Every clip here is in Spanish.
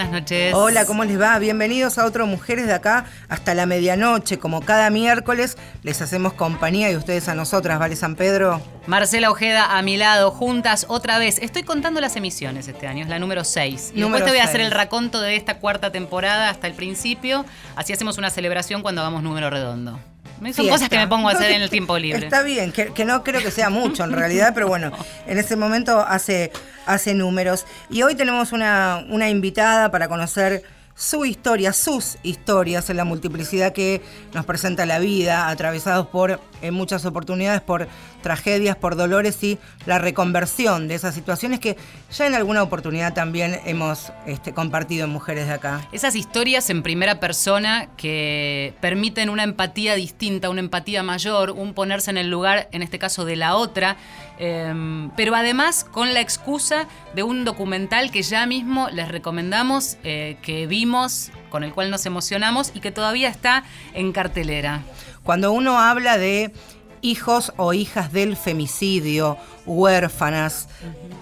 buenas noches. Hola, ¿cómo les va? Bienvenidos a otro Mujeres de acá hasta la medianoche. Como cada miércoles les hacemos compañía y ustedes a nosotras, ¿vale, San Pedro? Marcela Ojeda a mi lado, juntas otra vez. Estoy contando las emisiones este año, es la número 6. Y después te voy a hacer el raconto de esta cuarta temporada hasta el principio. Así hacemos una celebración cuando hagamos número redondo. Son cosas que me pongo a hacer en el tiempo libre. Está bien, que, no creo que sea mucho en realidad, pero bueno, en ese momento hace, hace números. Y hoy tenemos una, una invitada para conocer su historia, sus historias en la multiplicidad que nos presenta la vida, atravesados por, muchas oportunidades, por tragedias, por dolores y la reconversión de esas situaciones que ya en alguna oportunidad también hemos este, compartido en Mujeres de Acá. Esas historias en primera persona que permiten una empatía distinta, una empatía mayor, un ponerse en el lugar, en este caso, de la otra Em, pero además con la excusa de un documental que ya mismo les recomendamos, eh, que vimos, con el cual nos emocionamos y que todavía está en cartelera. Cuando uno habla de hijos o hijas del femicidio, huérfanas,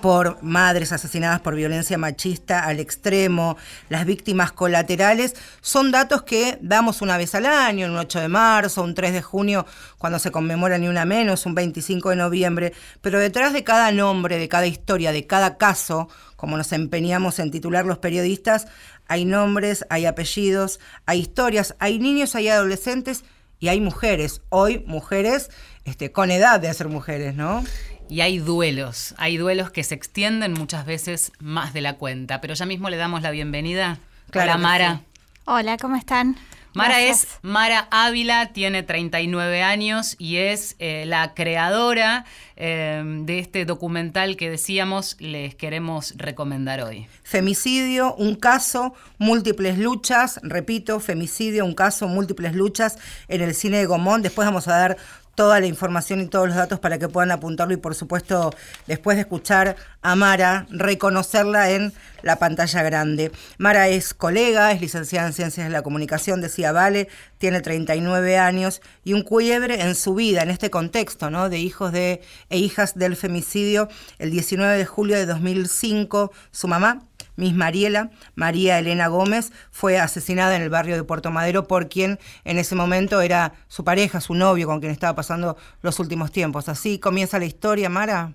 por madres asesinadas por violencia machista al extremo, las víctimas colaterales, son datos que damos una vez al año, un 8 de marzo, un 3 de junio, cuando se conmemora ni una menos, un 25 de noviembre, pero detrás de cada nombre, de cada historia, de cada caso, como nos empeñamos en titular los periodistas, hay nombres, hay apellidos, hay historias, hay niños, hay adolescentes y hay mujeres, hoy mujeres este, con edad de ser mujeres, ¿no? Y hay duelos, hay duelos que se extienden muchas veces más de la cuenta, pero ya mismo le damos la bienvenida. Claro Hola Mara. Hola, ¿cómo están? Mara es Mara Ávila, tiene 39 años y es eh, la creadora eh, de este documental que decíamos les queremos recomendar hoy. Femicidio, un caso, múltiples luchas, repito, femicidio, un caso, múltiples luchas en el cine de Gomón. Después vamos a dar toda la información y todos los datos para que puedan apuntarlo y por supuesto después de escuchar a Mara, reconocerla en la pantalla grande. Mara es colega, es licenciada en Ciencias de la Comunicación, decía Vale, tiene 39 años y un cuiebre en su vida, en este contexto ¿no? de hijos de, e hijas del femicidio. El 19 de julio de 2005, su mamá, Miss Mariela, María Elena Gómez, fue asesinada en el barrio de Puerto Madero por quien en ese momento era su pareja, su novio, con quien estaba pasando los últimos tiempos. Así comienza la historia, Mara.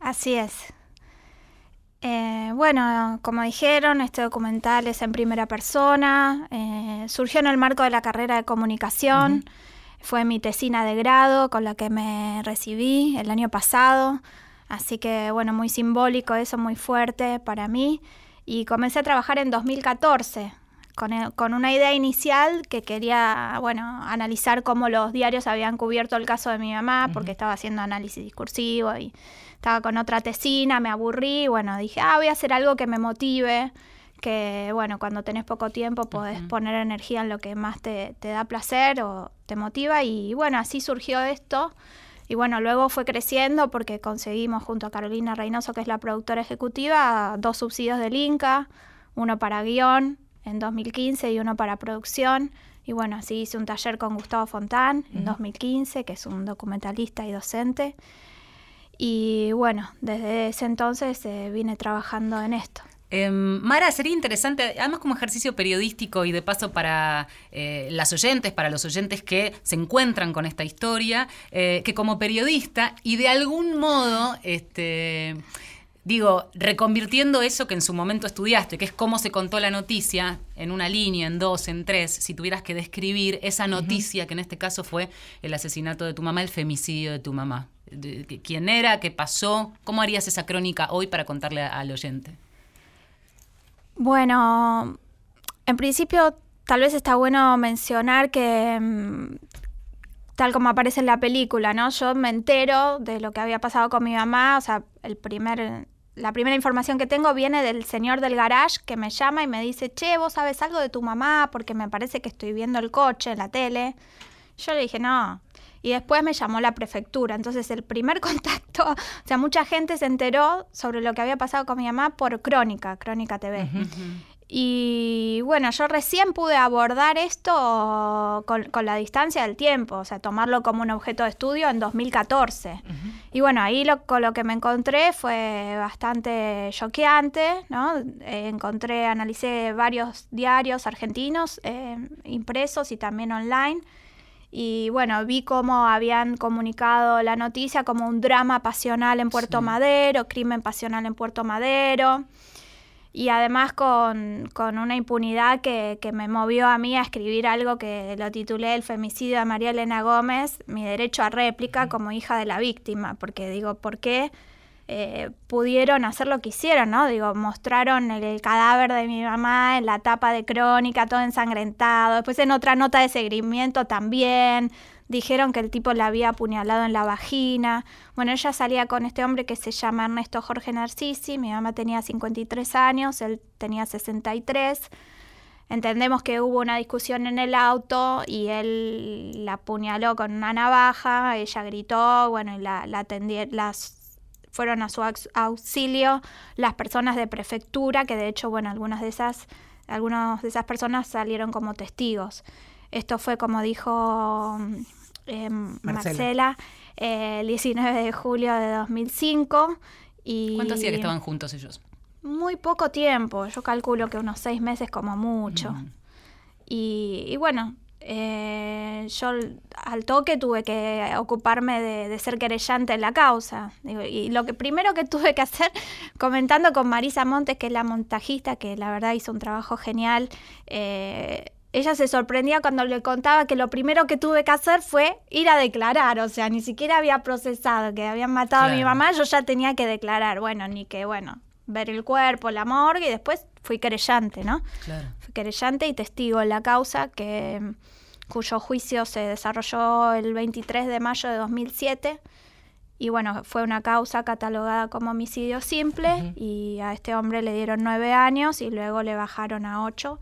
Así es. Eh, bueno, como dijeron, este documental es en primera persona, eh, surgió en el marco de la carrera de comunicación, fue mi tesina de grado con la que me recibí el año pasado, así que bueno, muy simbólico eso, muy fuerte para mí y comencé a trabajar en 2014 con, eh, con, una idea inicial que quería, bueno, analizar cómo los diarios habían cubierto el caso de mi mamá, porque estaba haciendo análisis discursivo y estaba con otra tesina, me aburrí, bueno, dije, ah, voy a hacer algo que me motive, que, bueno, cuando tenés poco tiempo podés poner energía en lo que más te, te da placer o te motiva, y bueno, así surgió esto. Y bueno, luego fue creciendo porque conseguimos junto a Carolina Reynoso, que es la productora ejecutiva, dos subsidios del Inca, uno para guion en 2015 y uno para producción. Y bueno, así hice un taller con Gustavo Fontán en 2015, que es un documentalista y docente. Y bueno, desde ese entonces eh, vine trabajando en esto. Em, Mara, sería interesante, además como ejercicio periodístico y de paso para eh, las oyentes, para los oyentes que se encuentran con esta historia, eh, que como periodista y de algún modo, este, digo, reconvirtiendo eso que en su momento estudiaste, que es cómo se contó la noticia en una línea, en dos, en tres, si tuvieras que describir esa noticia, que en este caso fue el asesinato de tu mamá, el femicidio de tu mamá. ¿Quién era? ¿Qué pasó? ¿Cómo harías esa crónica hoy para contarle al oyente? Bueno, en principio tal vez está bueno mencionar que mm, tal como aparece en la película, ¿no? Yo me entero de lo que había pasado con mi mamá, o sea, el primer la primera información que tengo viene del señor del garage que me llama y me dice, che, vos sabes algo de tu mamá porque me parece que estoy viendo el coche en la tele. Yo le dije, no. Y después me llamó la prefectura. Entonces el primer contacto, o sea, mucha gente se enteró sobre lo que había pasado con mi mamá por Crónica, Crónica TV. Y bueno, yo recién pude abordar esto con, la distancia del tiempo, o sea, tomarlo como un objeto de estudio en 2014. Y bueno, ahí lo, con lo que me encontré fue bastante choqueante, ¿no? Eh, encontré, analicé varios diarios argentinos eh, impresos y también online. Y bueno, vi cómo habían comunicado la noticia como un drama pasional en Puerto Madero, crimen pasional en Puerto Madero y además con, una impunidad que, me movió a mí a escribir algo que lo titulé El femicidio de María Elena Gómez, mi derecho a réplica como hija de la víctima, porque digo, ¿por qué eh, pudieron hacer lo que hicieron? ¿no? Digo, mostraron el, cadáver de mi mamá en la tapa de crónica, todo ensangrentado, después en otra nota de seguimiento también, dijeron que el tipo la había apuñalado en la vagina. Bueno, ella salía con este hombre que se llama Ernesto Jorge Narcisi, mi mamá tenía 53 años, él tenía 63. Entendemos que hubo una discusión en el auto y él la apuñaló con una navaja, ella gritó, bueno, y la, la las fueron a su auxilio las personas de prefectura, que de hecho, bueno, algunas de esas, algunas de esas personas salieron como testigos. Esto fue como dijo Em, Marcela, el 19 de julio de 2005. Y ¿Cuánto hacía que estaban juntos ellos? Muy poco tiempo, yo calculo que unos seis meses como mucho. Y, bueno, eh, yo al toque tuve que ocuparme de, ser querellante en la causa. y lo que primero que tuve que hacer, comentando con Marisa Montes, que es la montajista, que la verdad hizo un trabajo genial, eh, ella se sorprendía cuando le contaba que lo primero que tuve que hacer fue ir a declarar, o sea, ni siquiera había procesado que habían matado a mi mamá, yo ya tenía que declarar, bueno, ni que, bueno, ver el cuerpo, la morgue, y después fui querellante, ¿no? Claro. Querellante y testigo en la causa, que, cuyo juicio se desarrolló el 23 de mayo de 2007. Y bueno, fue una causa catalogada como homicidio simple y a este hombre le dieron nueve años y luego le bajaron a ocho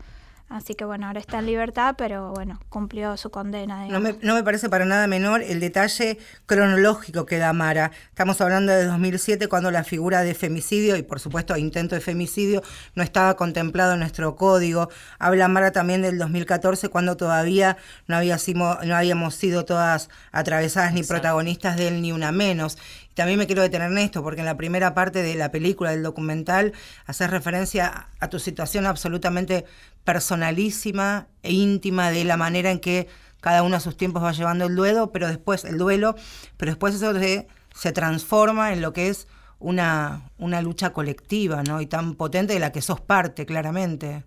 Así que bueno, ahora está en libertad, pero bueno, cumplió su condena. No me, no me, parece para nada menor el detalle cronológico que da Mara. Estamos hablando de 2007 cuando la figura de femicidio y por supuesto intento de femicidio no estaba contemplado en nuestro código. Habla Mara también del 2014 cuando todavía no, había no habíamos sido todas atravesadas ni protagonistas de él ni una menos. También me quiero detener en esto, porque en la primera parte de la película, del documental, haces referencia a tu situación absolutamente personalísima e íntima de la manera en que cada uno a sus tiempos va llevando el duelo, pero después el duelo, pero después eso se, transforma en lo que es una, una lucha colectiva, ¿no? Y tan potente de la que sos parte, claramente.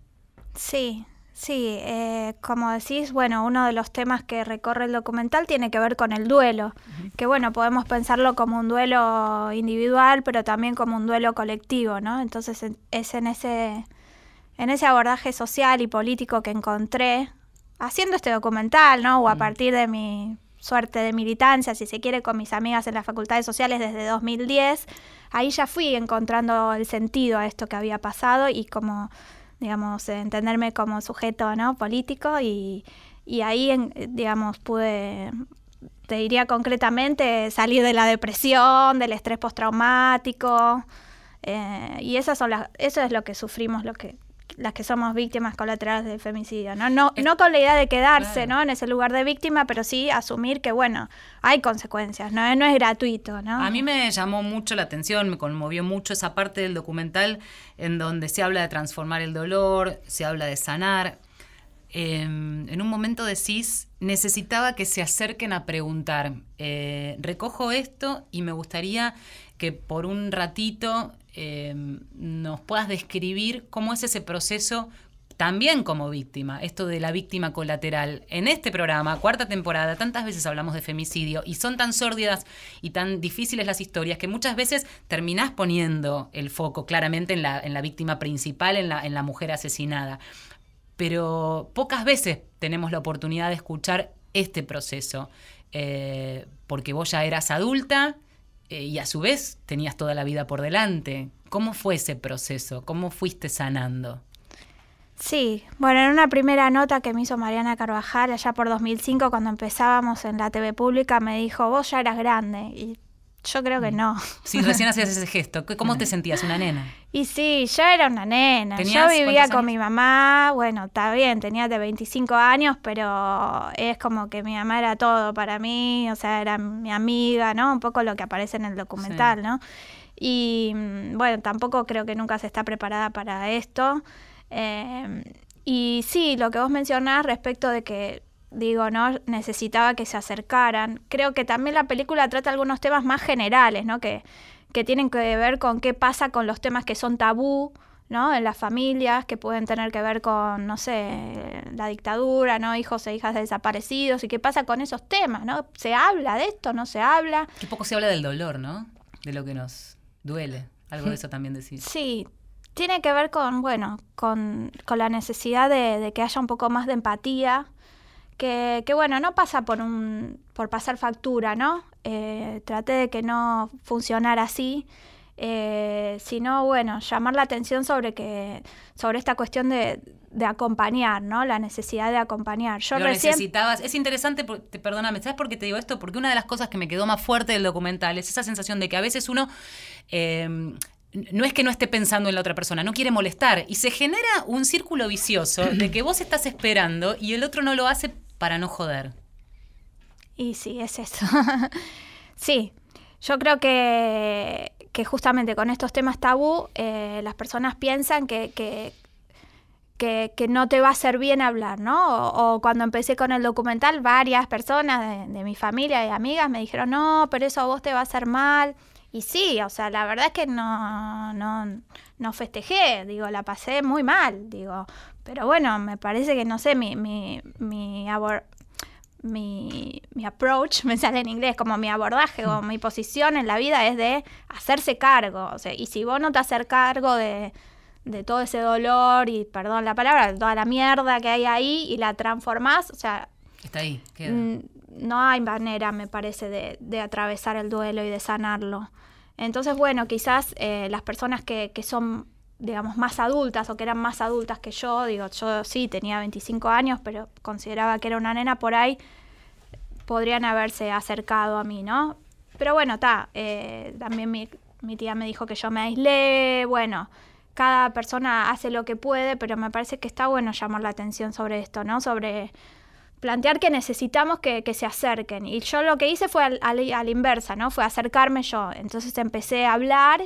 Sí, Sí, eh, como decís, bueno, uno de los temas que recorre el documental tiene que ver con el duelo, que bueno, podemos pensarlo como un duelo individual, pero también como un duelo colectivo, ¿no? Entonces es en ese, en ese abordaje social y político que encontré haciendo este documental, ¿no? O a partir de mi suerte de militancia, si se quiere, con mis amigas en las facultades sociales desde 2010, ahí ya fui encontrando el sentido a esto que había pasado y como digamos, entenderme como sujeto ¿no? político y, ahí, digamos, pude, te diría concretamente, salir de la depresión, del estrés postraumático, eh, y esas son las, eso es lo que sufrimos, lo que las que somos víctimas colaterales del femicidio, ¿no? No, no con la idea de quedarse, ¿no? En ese lugar de víctima, pero sí asumir que, bueno, hay consecuencias, ¿no? No es gratuito, ¿no? A mí me llamó mucho la atención, me conmovió mucho esa parte del documental en donde se habla de transformar el dolor, se habla de sanar. Em, en un momento decís, necesitaba que se acerquen a preguntar, eh, recojo esto y me gustaría que por un ratito Em, nos puedas describir cómo es ese proceso también como víctima, esto de la víctima colateral. En este programa, cuarta temporada, tantas veces hablamos de femicidio y son tan sórdidas y tan difíciles las historias que muchas veces terminás poniendo el foco claramente en la, en la víctima principal, en la, en la mujer asesinada. Pero pocas veces tenemos la oportunidad de escuchar este proceso, eh, porque vos ya eras adulta, eh, y a su vez tenías toda la vida por delante. ¿Cómo fue ese proceso? ¿Cómo fuiste sanando? Sí, bueno, en una primera nota que me hizo Mariana Carvajal allá por 2005, cuando empezábamos en la TV pública, me dijo, vos ya eras grande. Yo creo que Mm. no. Si recién hacías ese gesto, ¿cómo te sentías? ¿Una nena? Y sí, yo era una nena. Yo ¿Tenías vivía con años? mi mamá, bueno, está bien, tenía de 25 años, pero es como que mi mamá era todo para mí, o sea, era mi amiga, ¿no? Un poco lo que aparece en el documental, ¿no? Y mm, bueno, tampoco creo que nunca se está preparada para esto. Eh, y sí, lo que vos mencionás respecto de que, digo, ¿no? Necesitaba que se acercaran. Creo que también la película trata algunos temas más generales, ¿no? Que, que tienen que ver con qué pasa con los temas que son tabú, ¿no? En las familias, que pueden tener que ver con, no sé, la dictadura, ¿no? Hijos e hijas de desaparecidos, y qué pasa con esos temas, ¿no? ¿Se habla de esto? ¿No se habla? Qué poco se habla del dolor, ¿no? De lo que nos duele. Algo de eso también decís. Sí, tiene que ver con, bueno, con, con la necesidad de, de que haya un poco más de empatía, que, que, bueno, no pasa por un por pasar factura, ¿no? Eh, traté de que no funcionara así, eh, sino, bueno, llamar la atención sobre que sobre esta cuestión de, de acompañar, ¿no? La necesidad de acompañar. Yo lo recién... necesitabas. Es interesante, te, perdóname, ¿sabes por qué te digo esto? Porque una de las cosas que me quedó más fuerte del documental es esa sensación de que a veces uno eh, no es que no esté pensando en la otra persona, no quiere molestar. Y se genera un círculo vicioso de que vos estás esperando y el otro no lo hace para no joder. Y sí, es eso. sí, yo creo que, que justamente con estos temas tabú, eh, las personas piensan que, que, que, no te va a hacer bien hablar, ¿no? O, o cuando empecé con el documental, varias personas de, de mi familia y amigas me dijeron, no, pero eso a vos te va a hacer mal. Y sí, o sea, la verdad es que no, no, no festejé, digo, la pasé muy mal, digo. Pero bueno, me parece que, no sé, mi, mi, mi, abor- mi, mi approach, me sale en inglés, como mi abordaje o mi posición en la vida es de hacerse cargo. O sea, y si vos no te haces cargo de, de todo ese dolor y, perdón la palabra, de toda la mierda que hay ahí y la transformás, o sea, Está ahí, queda. No hay manera, me parece, de, de atravesar el duelo y de sanarlo. Entonces, bueno, quizás eh, las personas que, que son, digamos, más adultas o que eran más adultas que yo, digo, yo sí tenía 25 años, pero consideraba que era una nena por ahí, podrían haberse acercado a mí, ¿no? Pero bueno, está, también mi, mi tía me dijo que yo me aislé, bueno, cada persona hace lo que puede, pero me parece que está bueno llamar la atención sobre esto, ¿no? Sobre plantear que necesitamos que, que se acerquen. Y yo lo que hice fue al, al- a la inversa, ¿no? Fue acercarme yo. Entonces empecé a hablar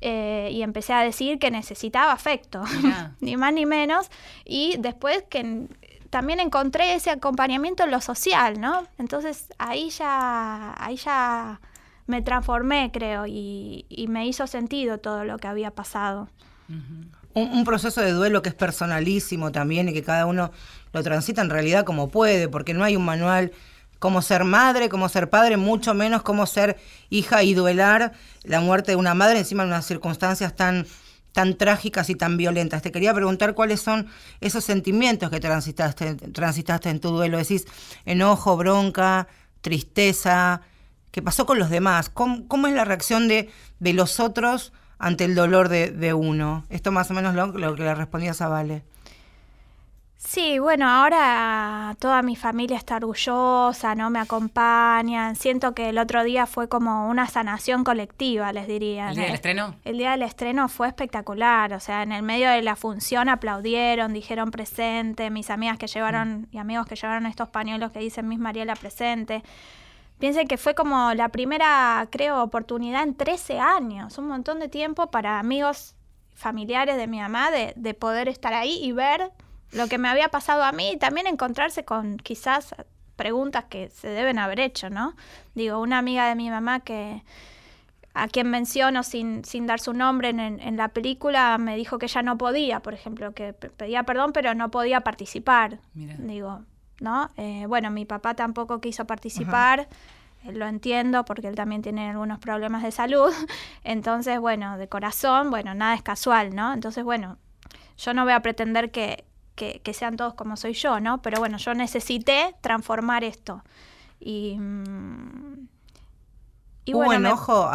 eh, y empecé a decir que necesitaba afecto, ni más ni menos. Y después que también encontré ese acompañamiento en lo social, ¿no? Entonces ahí ya, ahí ya me transformé, creo, y, y me hizo sentido todo lo que había pasado. Un, proceso de duelo que es personalísimo también y que cada uno lo transita en realidad como puede, porque no hay un manual cómo ser madre, cómo ser padre, mucho menos cómo ser hija y duelar la muerte de una madre encima de unas circunstancias tan tan trágicas y tan violentas. Te quería preguntar cuáles son esos sentimientos que transitaste, transitaste en tu duelo. Decís enojo, bronca, tristeza. ¿Qué pasó con los demás? ¿Cómo, cómo es la reacción de, de los otros ante el dolor de, de uno? Esto más o menos lo, lo que le respondías a Vale. Sí, bueno, ahora toda mi familia está orgullosa, ¿no? Me acompañan. Siento que el otro día fue como una sanación colectiva, les diría. ¿El día del ¿no? estreno? El día del estreno fue espectacular, o sea, en el medio de la función aplaudieron, dijeron presente, mis amigas que llevaron y amigos que llevaron estos pañuelos que dicen Miss Mariela presente. Piensen que fue como la primera, creo, oportunidad en 13 años, un montón de tiempo para amigos familiares de mi mamá de, de poder estar ahí y ver lo que me había pasado a mí y también encontrarse con quizás preguntas que se deben haber hecho, ¿no? Digo, una amiga de mi mamá que a quien menciono sin, sin dar su nombre en, en- la película me dijo que ella no podía, por ejemplo, que pe- pedía perdón pero no podía participar. Mira. Digo, ¿no? Eh, bueno, mi papá tampoco quiso participar. Lo entiendo porque él también tiene algunos problemas de salud. Entonces, bueno, de corazón, bueno, nada es casual, ¿no? Entonces, bueno, yo no voy a pretender que, que, que sean todos como soy yo, ¿no? Pero bueno, yo necesité transformar esto. Y, mm, y Hubo bueno, enojo,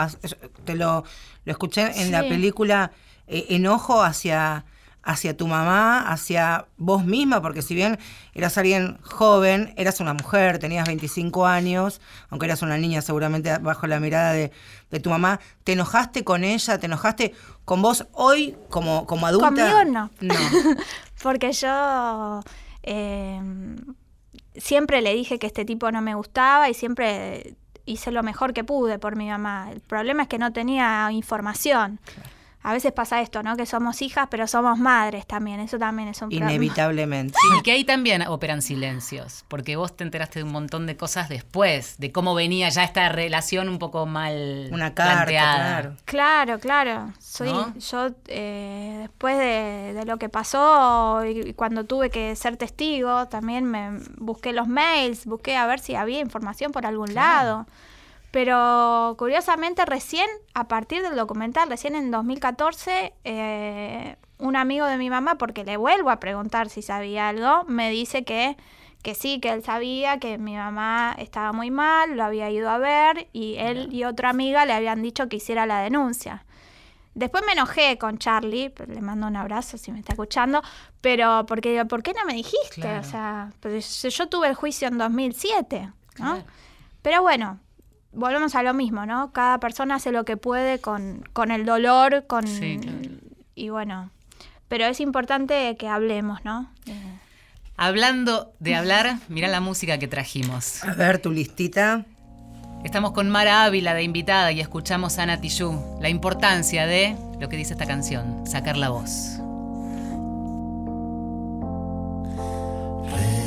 te lo, lo escuché en la película, eh, enojo hacia, hacia tu mamá, hacia vos misma, porque si bien eras alguien joven, eras una mujer, tenías 25 años, aunque eras una niña seguramente bajo la mirada de, tu mamá, ¿te enojaste con ella? ¿Te enojaste con vos hoy como, como adulta? Conmigo no. No. porque yo eh, siempre le dije que este tipo no me gustaba y siempre hice lo mejor que pude por mi mamá. El problema es que no tenía información a veces pasa esto, ¿no? Que somos hijas, pero somos madres también. Eso también es un problema. Inevitablemente. Sí, y que ahí también operan silencios, porque vos te enteraste de un montón de cosas después, de cómo venía ya esta relación un poco mal Una carta, planteada. Claro, claro. Soy, Yo, eh, después de, lo que pasó y cuando tuve que ser testigo, también me busqué los mails, busqué a ver si había información por algún lado. Pero curiosamente recién, a partir del documental, recién en 2014, eh, un amigo de mi mamá, porque le vuelvo a preguntar si sabía algo, me dice que, que sí, que él sabía que mi mamá estaba muy mal, lo había ido a ver y él y otra amiga le habían dicho que hiciera la denuncia. Después me enojé con Charlie, le mando un abrazo si me está escuchando, pero porque ¿por qué no me dijiste? O sea, pues yo tuve el juicio en 2007, ¿no? Pero bueno, volvemos a lo mismo, ¿no? Cada persona hace lo que puede con, con el dolor, con... Y bueno, pero es importante que hablemos, ¿no? Hablando de hablar, mira la música que trajimos. A ver, tu listita. Estamos con Mara Ávila de invitada y escuchamos a Ana la importancia de lo que dice esta canción, sacar la voz.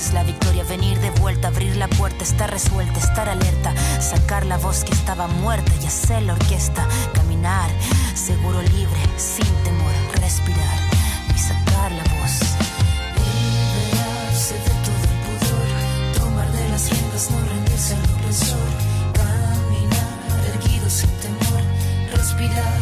es la victoria. Venir de vuelta, abrir la puerta, estar resuelta, estar alerta. Sacar la voz que estaba muerta y hacer la orquesta. Caminar, seguro libre, sin temor, respirar y sacar la voz. Liberarse de todo el pudor, tomar de las riendas, no rendirse al opresor. Caminar erguido sin temor, respirar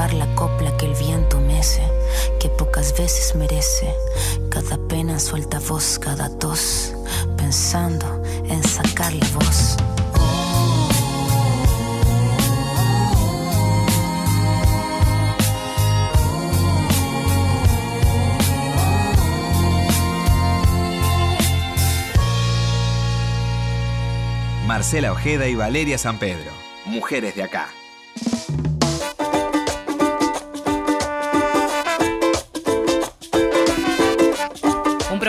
En colgar la copla que el viento mece, que pocas veces merece, cada pena suelta voz, cada tos, pensando en sacarle voz. Marcela Ojeda y Valeria San Pedro, mujeres de acá.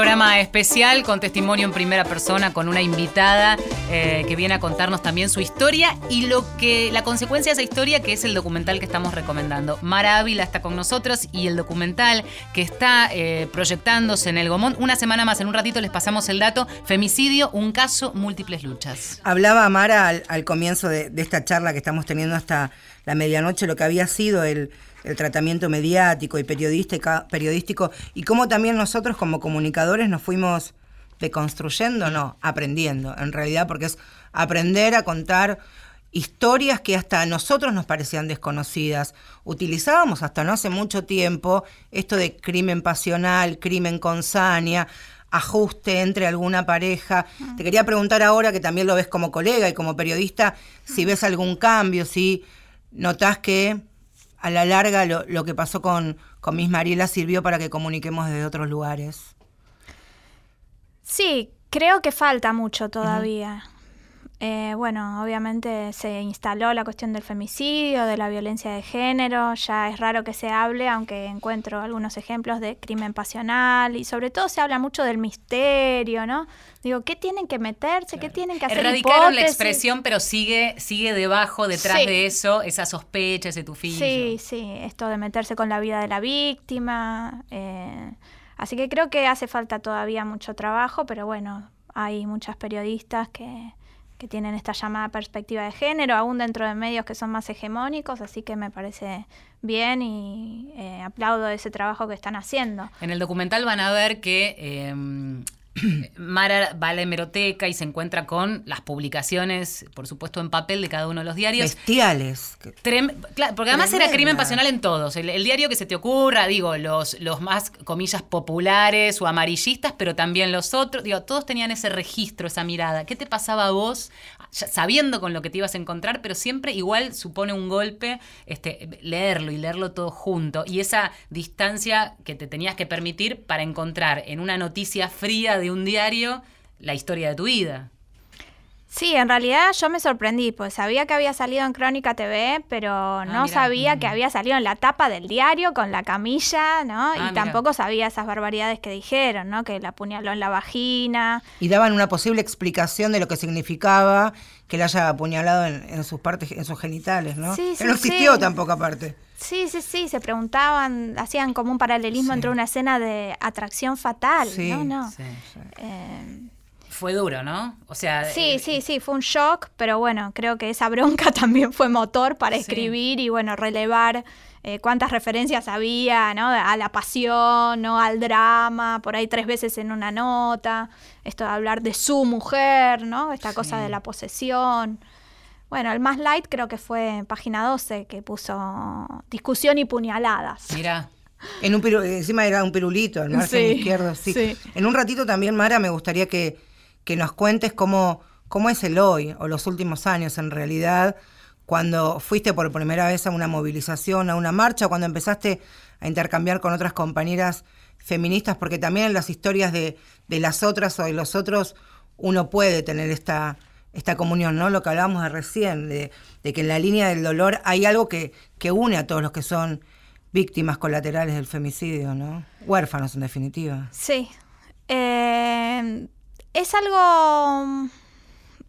Programa especial con testimonio en primera persona, con una invitada eh, que viene a contarnos también su historia y lo que la consecuencia de esa historia, que es el documental que estamos recomendando. Mara Ávila está con nosotros y el documental que está eh, proyectándose en el Gomón. Una semana más, en un ratito les pasamos el dato. Femicidio, un caso, múltiples luchas. Hablaba Mara al, comienzo de esta charla que estamos teniendo hasta la medianoche, lo que había sido el, el tratamiento mediático y periodístico y cómo también nosotros como comunicadores nos fuimos deconstruyendo, no, aprendiendo, en realidad, porque es aprender a contar historias que hasta a nosotros nos parecían desconocidas. Utilizábamos hasta no hace mucho tiempo esto de crimen pasional, crimen con saña, ajuste entre alguna pareja. Te quería preguntar ahora, que también lo ves como colega y como periodista, si ves algún cambio, si notás que a la larga lo, lo que pasó con, con Miss Mariela sirvió para que comuniquemos desde otros lugares. Sí, creo que falta mucho todavía. Eh, bueno, obviamente se instaló la cuestión del femicidio, de la violencia de género, ya es raro que se hable, aunque encuentro algunos ejemplos de crimen pasional y sobre todo se habla mucho del misterio, ¿no? Digo, ¿qué tienen que meterse? ¿Qué tienen que hacer? Erradicaron la expresión, pero sigue, sigue debajo, detrás Sí. de eso, esa sospecha, ese tufillo. Sí, sí, esto de meterse con la vida de la víctima. eh, así que creo que hace falta todavía mucho trabajo, pero bueno, hay muchas periodistas que, que tienen esta llamada perspectiva de género, aún dentro de medios que son más hegemónicos, así que me parece bien y eh, aplaudo ese trabajo que están haciendo. En el documental van a ver que eh, Mara va a la hemeroteca y se encuentra con las publicaciones, por supuesto en papel, de cada uno de los diarios. Bestiales. Trem- claro, porque además era crimen pasional en todos. El, el diario que se te ocurra, digo, los, los más, comillas, populares o amarillistas, pero también los otros. Digo, todos tenían ese registro, esa mirada. ¿Qué te pasaba a vos, sabiendo con lo que te ibas a encontrar, pero siempre igual supone un golpe este, leerlo y leerlo todo junto? Y esa distancia que te tenías que permitir para encontrar en una noticia fría de un diario la historia de tu vida. Sí, en realidad yo me sorprendí, pues sabía que había salido en Crónica TV, pero no Ah, mirá. sabía que había salido en la tapa del diario con la camilla, ¿no? Ah, y mirá. tampoco sabía esas barbaridades que dijeron, ¿no? Que la apuñaló en la vagina. Y daban una posible explicación de lo que significaba que la haya apuñalado en, en sus partes, en sus genitales, ¿no? Sí, sí, no existió sí. tampoco aparte. Sí, sí, sí, se preguntaban, hacían como un paralelismo Sí. entre una escena de atracción fatal, Sí, ¿no? No. Sí. Eh, Fue duro, ¿no? O sea, Sí, eh, sí, sí, fue un shock, pero bueno, creo que esa bronca también fue motor para Sí. escribir y bueno, relevar eh, cuántas referencias había, ¿no? A la pasión, ¿no? Al drama, por ahí tres veces en una nota, esto de hablar de su mujer, ¿no? Esta cosa de la posesión. Bueno, el más light creo que fue en página 12 que puso discusión y puñaladas. Mira, En un piru- encima era un pirulito, al margen Sí, izquierdo, sí. sí. En un ratito también, Mara, me gustaría que, que nos cuentes cómo, cómo es el hoy, o los últimos años en realidad, cuando fuiste por primera vez a una movilización, a una marcha, cuando empezaste a intercambiar con otras compañeras feministas, porque también en las historias de, de las otras o de los otros uno puede tener esta, esta comunión, ¿no? Lo que hablábamos de recién, de, que en la línea del dolor hay algo que, que une a todos los que son víctimas colaterales del femicidio, ¿no? Huérfanos, en definitiva. Sí. Eh, es algo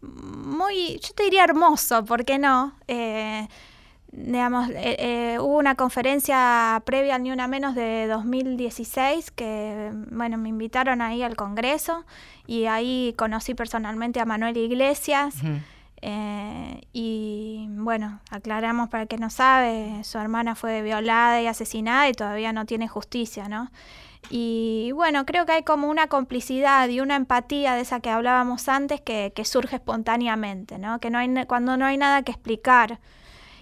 muy, yo te diría hermoso, ¿por qué no? Eh, digamos, eh, eh, hubo una conferencia previa al Ni Una Menos de 2016 que, bueno, me invitaron ahí al Congreso y ahí conocí personalmente a Manuel Iglesias. Eh, y bueno, aclaramos para el que no sabe, su hermana fue violada y asesinada y todavía no tiene justicia, ¿no? Y bueno, creo que hay como una complicidad y una empatía de esa que hablábamos antes que, que surge espontáneamente, ¿no? Que no hay, cuando no hay nada que explicar.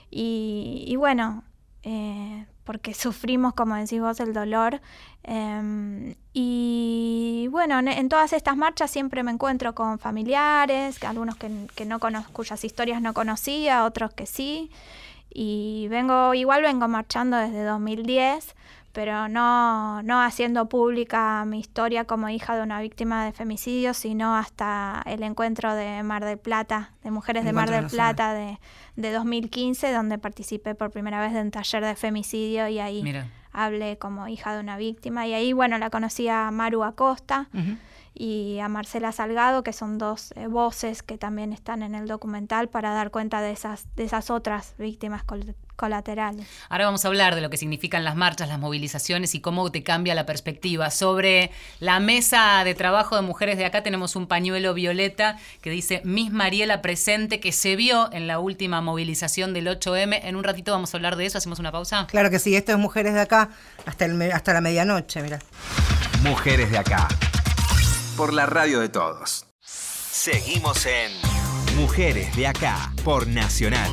Y, y bueno, eh, porque sufrimos, como decís vos, el dolor. Em, y bueno, en, todas estas marchas siempre me encuentro con familiares, algunos que, que no conozco, cuyas historias no conocía, otros que sí. Y vengo, igual vengo marchando desde 2010 pero no, no haciendo pública mi historia como hija de una víctima de femicidio, sino hasta el encuentro de Mar del Plata, de Mujeres de Mar del Plata de, de, 2015, donde participé por primera vez en un taller de femicidio y ahí hablé como hija de una víctima. Y ahí, bueno, la conocí a Maru Acosta y a Marcela Salgado, que son dos eh, voces que también están en el documental para dar cuenta de esas, de esas otras víctimas colaterales. Ahora vamos a hablar de lo que significan las marchas, las movilizaciones y cómo te cambia la perspectiva. Sobre la mesa de trabajo de mujeres de acá tenemos un pañuelo violeta que dice Miss Mariela presente que se vio en la última movilización del 8M. En un ratito vamos a hablar de eso, hacemos una pausa. Claro que sí, esto es Mujeres de acá hasta, el, hasta la medianoche, mira. Mujeres de acá por la radio de todos. Seguimos en Mujeres de Acá por Nacional.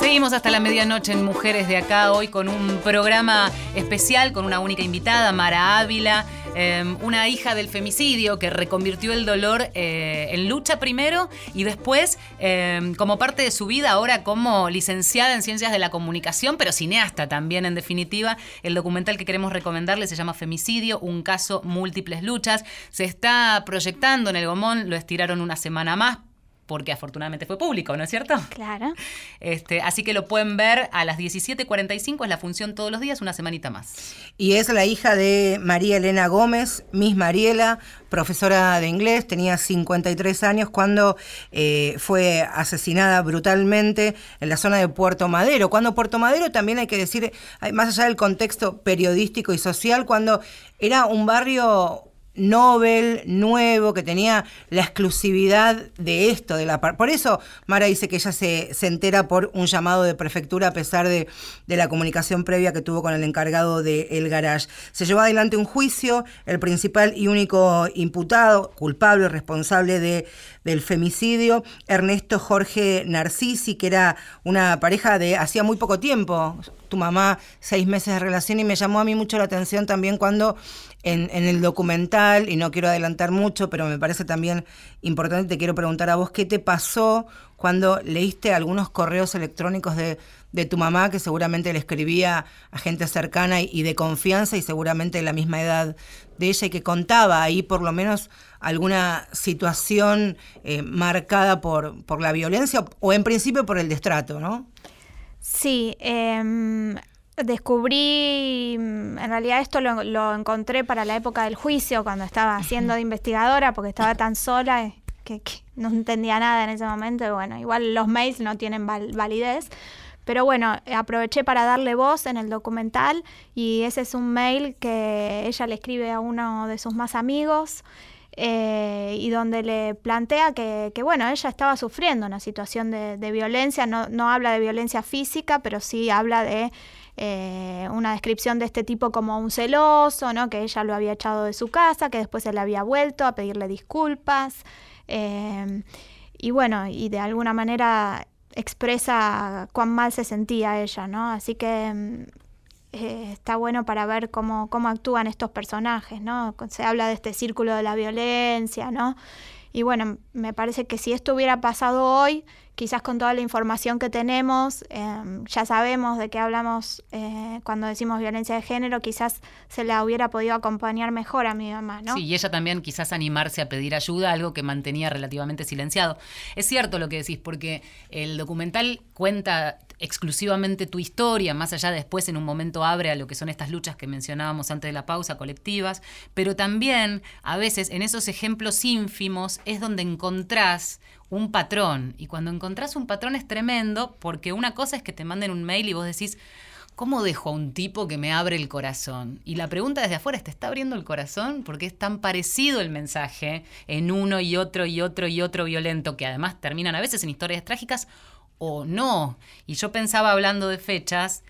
Seguimos hasta la medianoche en Mujeres de Acá, hoy con un programa especial, con una única invitada, Mara Ávila, Em, una hija del femicidio que reconvirtió el dolor eh, en lucha primero y después em, como parte de su vida ahora como licenciada en ciencias de la comunicación, pero cineasta también en definitiva. El documental que queremos recomendarle se llama Femicidio, un caso múltiples luchas. Se está proyectando en el Gomón, lo estiraron una semana más porque afortunadamente fue público, ¿no es cierto? Claro. Este, así que lo pueden ver a las 17.45, es la función todos los días, una semanita más. Y es la hija de María Elena Gómez, Miss Mariela, profesora de inglés, tenía 53 años cuando eh, fue asesinada brutalmente en la zona de Puerto Madero. Cuando Puerto Madero también hay que decir, más allá del contexto periodístico y social, cuando era un barrio Nobel, nuevo, que tenía la exclusividad de esto, de la Por eso Mara dice que ella se, se entera por un llamado de prefectura a pesar de, de la comunicación previa que tuvo con el encargado del el garage. Se llevó adelante un juicio, el principal y único imputado, culpable, responsable de, del femicidio, Ernesto Jorge Narcisi, que era una pareja de hacía muy poco tiempo, tu mamá seis meses de relación y me llamó a mí mucho la atención también cuando en, el documental, y no quiero adelantar mucho, pero me parece también importante, te quiero preguntar a vos, ¿qué te pasó cuando leíste algunos correos electrónicos de, tu mamá que seguramente le escribía a gente cercana y, de confianza y seguramente de la misma edad de ella y que contaba ahí por lo menos alguna situación eh, marcada por, por la violencia o en principio por el destrato, ¿no? Sí, eh, descubrí, mm, en realidad esto lo, encontré para la época del juicio, cuando estaba haciendo de investigadora, porque estaba tan sola eh, que, no entendía nada en ese momento. Bueno, igual los mails no tienen validez. Pero bueno, aproveché para darle voz en el documental y ese es un mail que ella le escribe a uno de sus más amigos. Eh, y donde le plantea que, bueno, ella estaba sufriendo una situación de, de violencia, no, no, habla de violencia física, pero sí habla de eh, una descripción de este tipo como un celoso, ¿no? que ella lo había echado de su casa, que después él había vuelto a pedirle disculpas. Eh, y bueno, y de alguna manera expresa cuán mal se sentía ella, ¿no? Así que mm, eh, está bueno para ver cómo, cómo actúan estos personajes, ¿no? Se habla de este círculo de la violencia, ¿no? Y bueno, me parece que si esto hubiera pasado hoy, quizás con toda la información que tenemos, em, ya sabemos de qué hablamos eh, cuando decimos violencia de género, quizás se la hubiera podido acompañar mejor a mi mamá, ¿no? Sí, y ella también quizás animarse a pedir ayuda, algo que mantenía relativamente silenciado. Es cierto lo que decís, porque el documental cuenta exclusivamente tu historia, más allá después en un momento abre a lo que son estas luchas que mencionábamos antes de la pausa, colectivas, pero también a veces en esos ejemplos ínfimos es donde encontrás un patrón. Y cuando encontrás un patrón es tremendo porque una cosa es que te manden un mail y vos decís, ¿cómo dejo a un tipo que me abre el corazón? Y la pregunta desde afuera, ¿te está abriendo el corazón? Porque es tan parecido el mensaje en uno y otro y otro y otro violento, que además terminan a veces en historias trágicas o no. Y yo pensaba hablando de fechas,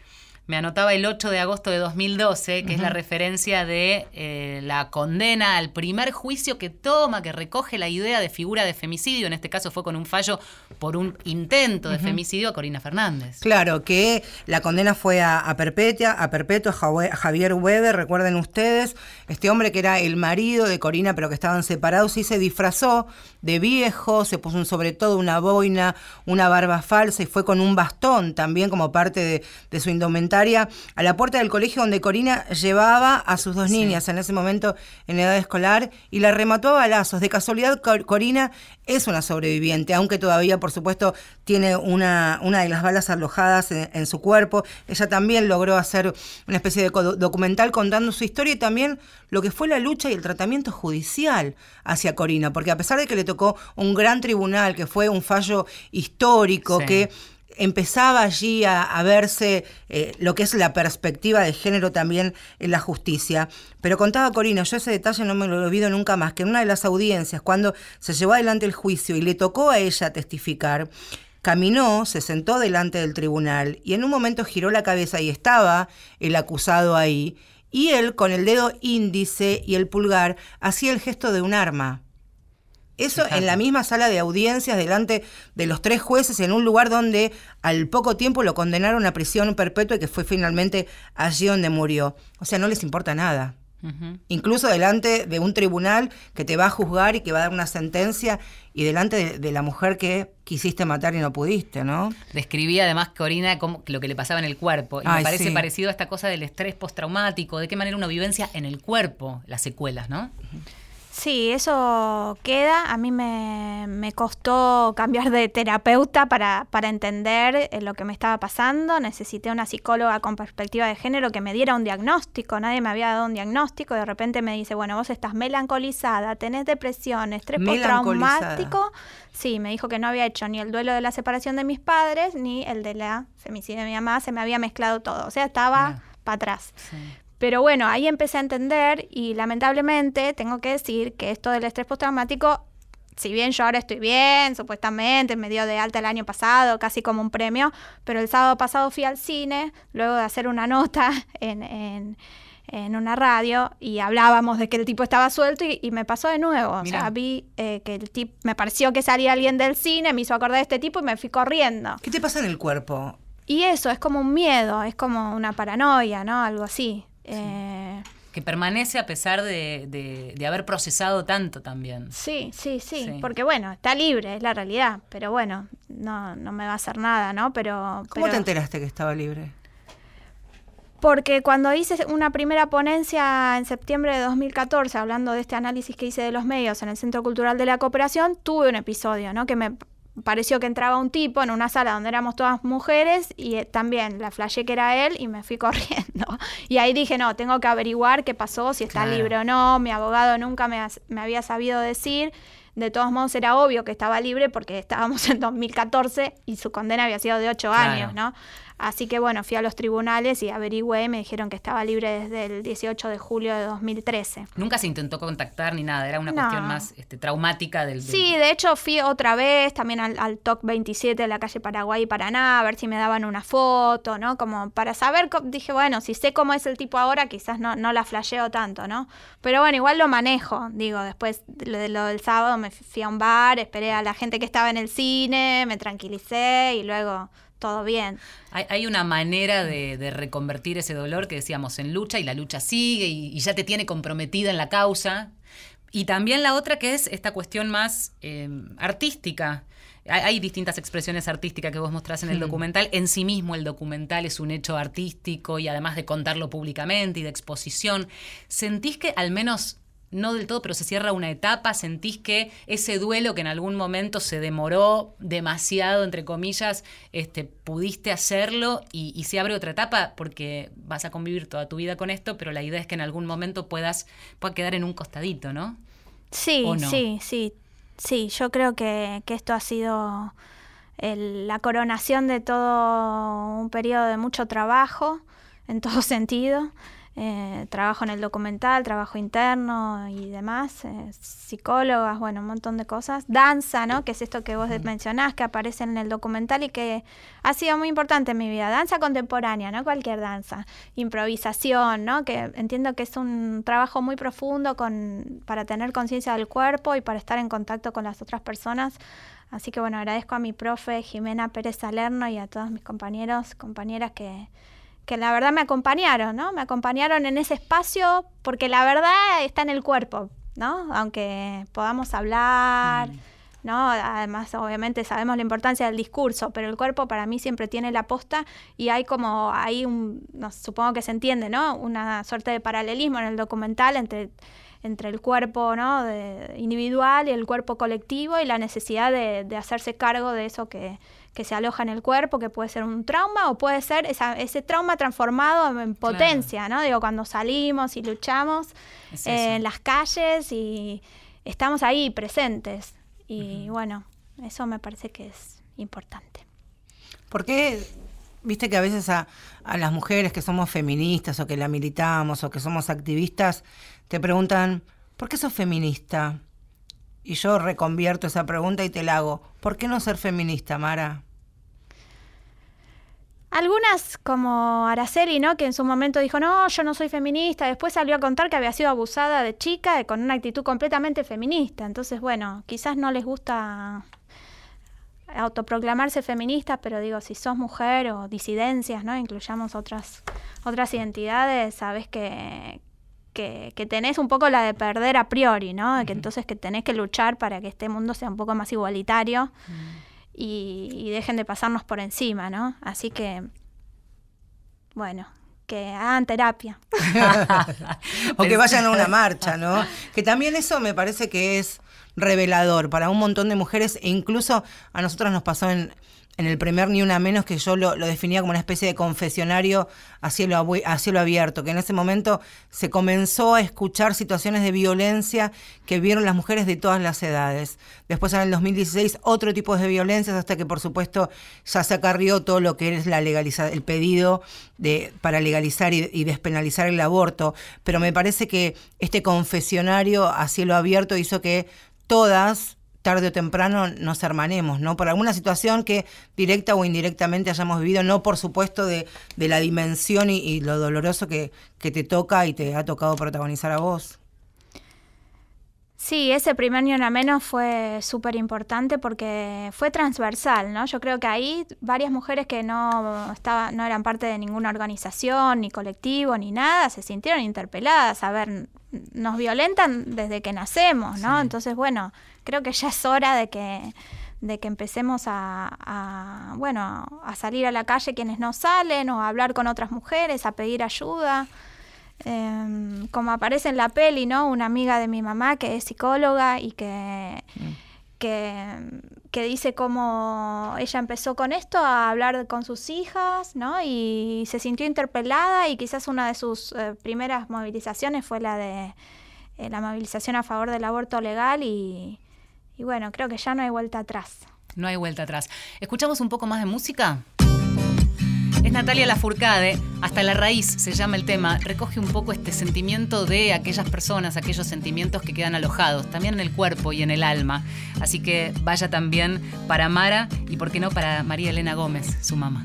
me anotaba el 8 de agosto de 2012, que es la referencia de eh, la condena al primer juicio que toma, que recoge la idea de figura de femicidio, en este caso fue con un fallo por un intento de femicidio a Corina Fernández. Claro, que la condena fue a, a perpetua, a perpetua, a Javier Weber, recuerden ustedes, este hombre que era el marido de Corina, pero que estaban separados, y se disfrazó de viejo, se puso un sobre todo una boina, una barba falsa y fue con un bastón también como parte de, de su indumentaria a la puerta del colegio donde Corina llevaba a sus dos niñas en ese momento en edad escolar y la remató a balazos. De casualidad, Corina es una sobreviviente, aunque todavía, por supuesto, tiene una, una de las balas alojadas en, su cuerpo. Ella también logró hacer una especie de documental contando su historia y también lo que fue la lucha y el tratamiento judicial hacia Corina, porque a pesar de que le tocó un gran tribunal, que fue un fallo histórico, que empezaba allí a, verse eh, lo que es la perspectiva de género también en la justicia. Pero contaba Corina, yo ese detalle no me lo olvido nunca más, que en una de las audiencias, cuando se llevó adelante el juicio y le tocó a ella testificar, caminó, se sentó delante del tribunal y en un momento giró la cabeza y estaba el acusado ahí, y él con el dedo índice y el pulgar hacía el gesto de un arma. Eso en la misma sala de audiencias, delante de los tres jueces, en un lugar donde al poco tiempo lo condenaron a prisión perpetua y que fue finalmente allí donde murió. O sea, no les importa nada. Incluso delante de un tribunal que te va a juzgar y que va a dar una sentencia y delante de, la mujer que quisiste matar y no pudiste, ¿no? Describía además Corina como lo que le pasaba en el cuerpo. Y me parece parecido a esta cosa del estrés postraumático, de qué manera una vivencia en el cuerpo, las secuelas, ¿no? Sí, eso queda. A mí me, costó cambiar de terapeuta para, para entender eh, lo que me estaba pasando. Necesité una psicóloga con perspectiva de género que me diera un diagnóstico. Nadie me había dado un diagnóstico. De repente me dice, bueno, vos estás melancolizada, tenés depresión, estrés postraumático. Sí, me dijo que no había hecho ni el duelo de la separación de mis padres, ni el de la femicidio de mi mamá. Se me había mezclado todo. O sea, estaba para atrás. Pero bueno, ahí empecé a entender y lamentablemente tengo que decir que esto del estrés postraumático, si bien yo ahora estoy bien, supuestamente me dio de alta el año pasado, casi como un premio, pero el sábado pasado fui al cine, luego de hacer una nota en, en, una radio y hablábamos de que el tipo estaba suelto y, me pasó de nuevo. O sea, vi eh, que el tipo, me pareció que salía alguien del cine, me hizo acordar de este tipo y me fui corriendo. ¿Qué te pasa en el cuerpo? Y eso, es como un miedo, es como una paranoia, ¿no? Algo así. Eh, que permanece a pesar de, haber procesado tanto también. Sí, sí, sí, porque bueno, está libre, es la realidad, pero bueno, no, no me va a hacer nada, ¿no? Pero... ¿Cómo te enteraste que estaba libre? Porque cuando hice una primera ponencia en septiembre de 2014, hablando de este análisis que hice de los medios en el Centro Cultural de la Cooperación, tuve un episodio, ¿no? Que me pareció que entraba un tipo en una sala donde éramos todas mujeres y eh, también la flashé que era él y me fui corriendo. Y ahí dije, no, tengo que averiguar qué pasó, si está libre o no. Mi abogado nunca me, me, había sabido decir. De todos modos era obvio que estaba libre porque estábamos en 2014 y su condena había sido de ocho años, ¿no? Así que bueno, fui a los tribunales y averigüé y me dijeron que estaba libre desde el 18 de julio de 2013. Nunca se intentó contactar ni nada, era una cuestión más este, traumática del, Sí, de hecho fui otra vez también al, TOC 27 de la calle Paraguay y Paraná a ver si me daban una foto, ¿no? Como para saber, dije, bueno, si sé cómo es el tipo ahora, quizás no, no la flasheo tanto, ¿no? Pero bueno, igual lo manejo, digo, después de lo del sábado me fui a un bar, esperé a la gente que estaba en el cine, me tranquilicé y luego todo bien. Hay, una manera de, reconvertir ese dolor que decíamos en lucha y la lucha sigue y, ya te tiene comprometida en la causa. Y también la otra que es esta cuestión más eh, artística. Hay, distintas expresiones artísticas que vos mostrás en el documental. En sí mismo el documental es un hecho artístico y además de contarlo públicamente y de exposición. ¿Sentís que al menos no del todo, pero se cierra una etapa, sentís que ese duelo que en algún momento se demoró demasiado, entre comillas, este, pudiste hacerlo y, se abre otra etapa porque vas a convivir toda tu vida con esto, pero la idea es que en algún momento puedas pueda quedar en un costadito, ¿no? Sí, sí, sí, sí, yo creo que, esto ha sido la coronación de todo un periodo de mucho trabajo en todo sentido. Eh, trabajo en el documental, trabajo interno y demás, eh, psicólogas, bueno, un montón de cosas. Danza, ¿no? Que es esto que vos mencionás, que aparece en el documental y que ha sido muy importante en mi vida. Danza contemporánea, no cualquier danza. Improvisación, ¿no? Que entiendo que es un trabajo muy profundo con, para tener conciencia del cuerpo y para estar en contacto con las otras personas. Así que bueno, agradezco a mi profe Jimena Pérez Salerno y a todos mis compañeros, compañeras que que la verdad me acompañaron, ¿no? Me acompañaron en ese espacio porque la verdad está en el cuerpo, ¿no? Aunque podamos hablar, mm. ¿no? Además, obviamente sabemos la importancia del discurso, pero el cuerpo para mí siempre tiene la posta y hay como, hay un, no, supongo que se entiende, ¿no? Una suerte de paralelismo en el documental entre entre el cuerpo ¿no? de, individual y el cuerpo colectivo y la necesidad de, de hacerse cargo de eso que, que se aloja en el cuerpo, que puede ser un trauma o puede ser ese trauma transformado en potencia, ¿no? Digo, cuando salimos y luchamos en las calles y estamos ahí presentes. Y bueno, eso me parece que es importante. ¿Por qué, viste que a veces a, a las mujeres que somos feministas o que la militamos o que somos activistas, te preguntan, ¿por qué sos feminista? Y yo reconvierto esa pregunta y te la hago. ¿Por qué no ser feminista, Mara? Algunas, como Araceli, ¿no? Que en su momento dijo, no, yo no soy feminista. Después salió a contar que había sido abusada de chica con una actitud completamente feminista. Entonces, bueno, quizás no les gusta autoproclamarse feministas, pero digo, si sos mujer o disidencias, ¿no? Incluyamos otras, otras identidades, sabes que, que, tenés un poco la de perder a priori, ¿no? Que entonces que tenés que luchar para que este mundo sea un poco más igualitario y, dejen de pasarnos por encima, ¿no? Así que, bueno, que hagan terapia. o que vayan a una marcha, ¿no? Que también eso me parece que es revelador para un montón de mujeres e incluso a nosotros nos pasó en, en el primer Ni Una Menos, que yo lo, definía como una especie de confesionario a cielo, a cielo, abierto, que en ese momento se comenzó a escuchar situaciones de violencia que vieron las mujeres de todas las edades. Después en el 2016 otro tipo de violencias, hasta que por supuesto ya se acarrió todo lo que es la legaliza el pedido de, para legalizar y, y despenalizar el aborto. Pero me parece que este confesionario a cielo abierto hizo que todas tarde o temprano nos hermanemos, ¿no? Por alguna situación que directa o indirectamente hayamos vivido, no por supuesto de, la dimensión y, lo doloroso que, que te toca y te ha tocado protagonizar a vos. Sí, ese primer Ni Una Menos fue súper importante porque fue transversal, ¿no? Yo creo que ahí varias mujeres que no, estaba, no eran parte de ninguna organización, ni colectivo, ni nada, se sintieron interpeladas. A ver, nos violentan desde que nacemos, ¿no? Entonces, bueno, creo que ya es hora de que de que empecemos a, bueno a salir a la calle quienes no salen o a hablar con otras mujeres a pedir ayuda Em, como aparece en la peli, ¿no? Una amiga de mi mamá que es psicóloga y que, mm. Que, dice cómo ella empezó con esto a hablar con sus hijas, ¿no? Y se sintió interpelada y quizás una de sus eh, primeras movilizaciones fue la de eh, la movilización a favor del aborto legal y, y bueno, creo que ya no hay vuelta atrás. No hay vuelta atrás. ¿Escuchamos un poco más de música? Es Natalia Lafourcade, hasta la raíz se llama el tema, recoge un poco este sentimiento de aquellas personas, aquellos sentimientos que quedan alojados, también en el cuerpo y en el alma. Así que vaya también para Mara y, por qué no, para María Elena Gómez, su mamá.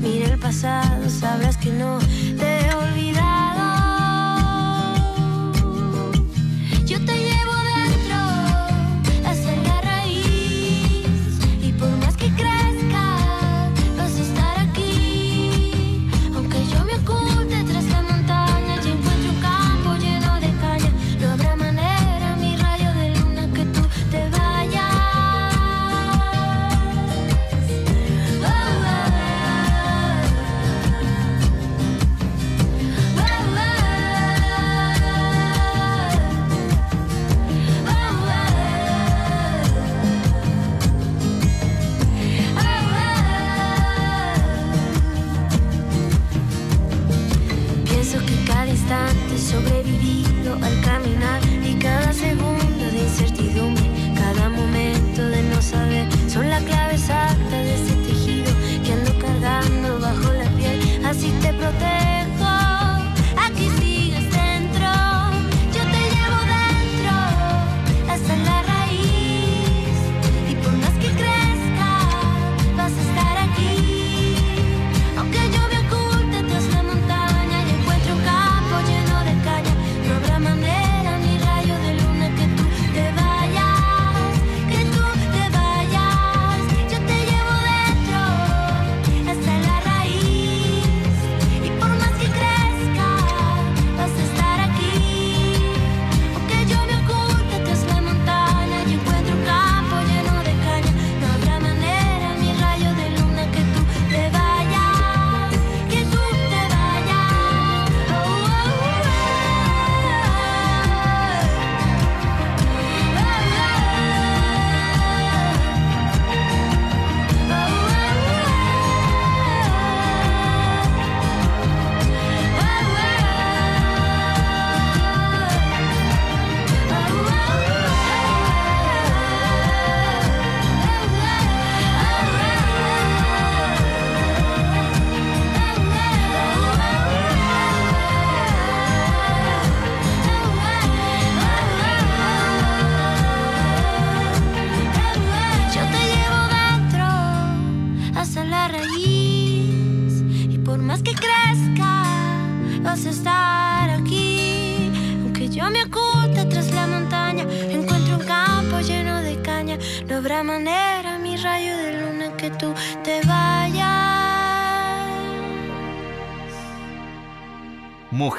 mira el pasado, sabrás que no te he.